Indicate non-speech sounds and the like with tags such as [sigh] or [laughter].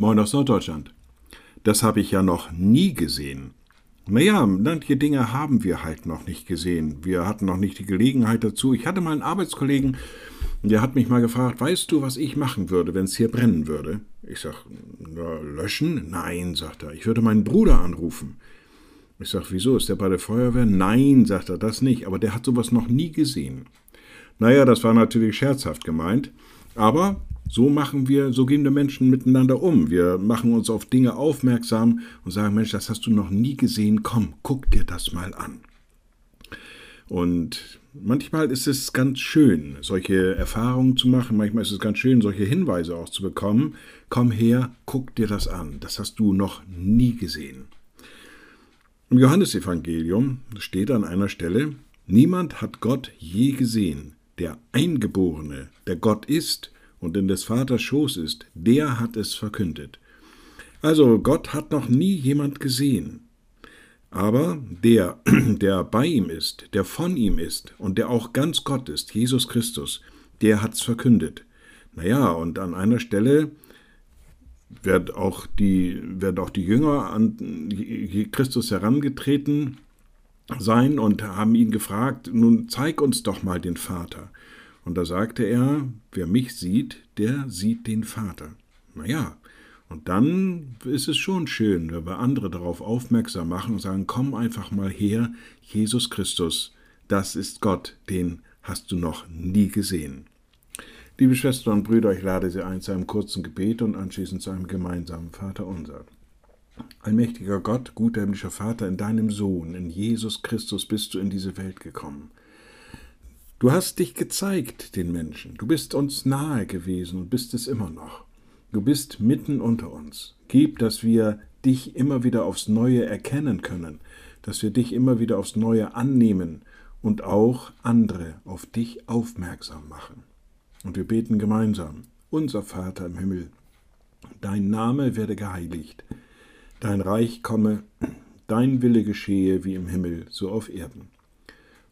Moin aus Norddeutschland. Das habe ich ja noch nie gesehen. Naja, manche Dinge haben wir halt noch nicht gesehen. Wir hatten noch nicht die Gelegenheit dazu. Ich hatte mal einen Arbeitskollegen, der hat mich mal gefragt, weißt du, was ich machen würde, wenn es hier brennen würde? Ich sag, na, löschen? Nein, sagt er, ich würde meinen Bruder anrufen. Ich sag, wieso, ist der bei der Feuerwehr? Nein, sagt er, das nicht, aber der hat sowas noch nie gesehen. Naja, das war natürlich scherzhaft gemeint, aber so machen wir, so gehen wir Menschen miteinander um. Wir machen uns auf Dinge aufmerksam und sagen, Mensch, das hast du noch nie gesehen, komm, guck dir das mal an. Und manchmal ist es ganz schön, solche Erfahrungen zu machen. Manchmal ist es ganz schön, solche Hinweise auch zu bekommen. Komm her, guck dir das an. Das hast du noch nie gesehen. Im Johannesevangelium steht an einer Stelle, niemand hat Gott je gesehen. Der Eingeborene, der Gott ist und in des Vaters Schoß ist, der hat es verkündet. Also Gott hat noch nie jemand gesehen. Aber der, [clears throat] der bei ihm ist, der von ihm ist und der auch ganz Gott ist, Jesus Christus, der hat's verkündet. Naja, und an einer Stelle wird auch die, werden auch die Jünger an Christus herangetreten sein und haben ihn gefragt, nun zeig uns doch mal den Vater. Und da sagte er, wer mich sieht, der sieht den Vater. Naja, und dann ist es schon schön, wenn wir andere darauf aufmerksam machen und sagen, komm einfach mal her, Jesus Christus, das ist Gott, den hast du noch nie gesehen. Liebe Schwestern und Brüder, ich lade Sie ein zu einem kurzen Gebet und anschließend zu einem gemeinsamen Vater unser. Allmächtiger Gott, guter himmlischer Vater, in deinem Sohn, in Jesus Christus bist du in diese Welt gekommen. Du hast dich gezeigt den Menschen, du bist uns nahe gewesen und bist es immer noch. Du bist mitten unter uns. Gib, dass wir dich immer wieder aufs Neue erkennen können, dass wir dich immer wieder aufs Neue annehmen und auch andere auf dich aufmerksam machen. Und wir beten gemeinsam, unser Vater im Himmel, dein Name werde geheiligt, dein Reich komme, [clears throat] dein Wille geschehe wie im Himmel, so auf Erden.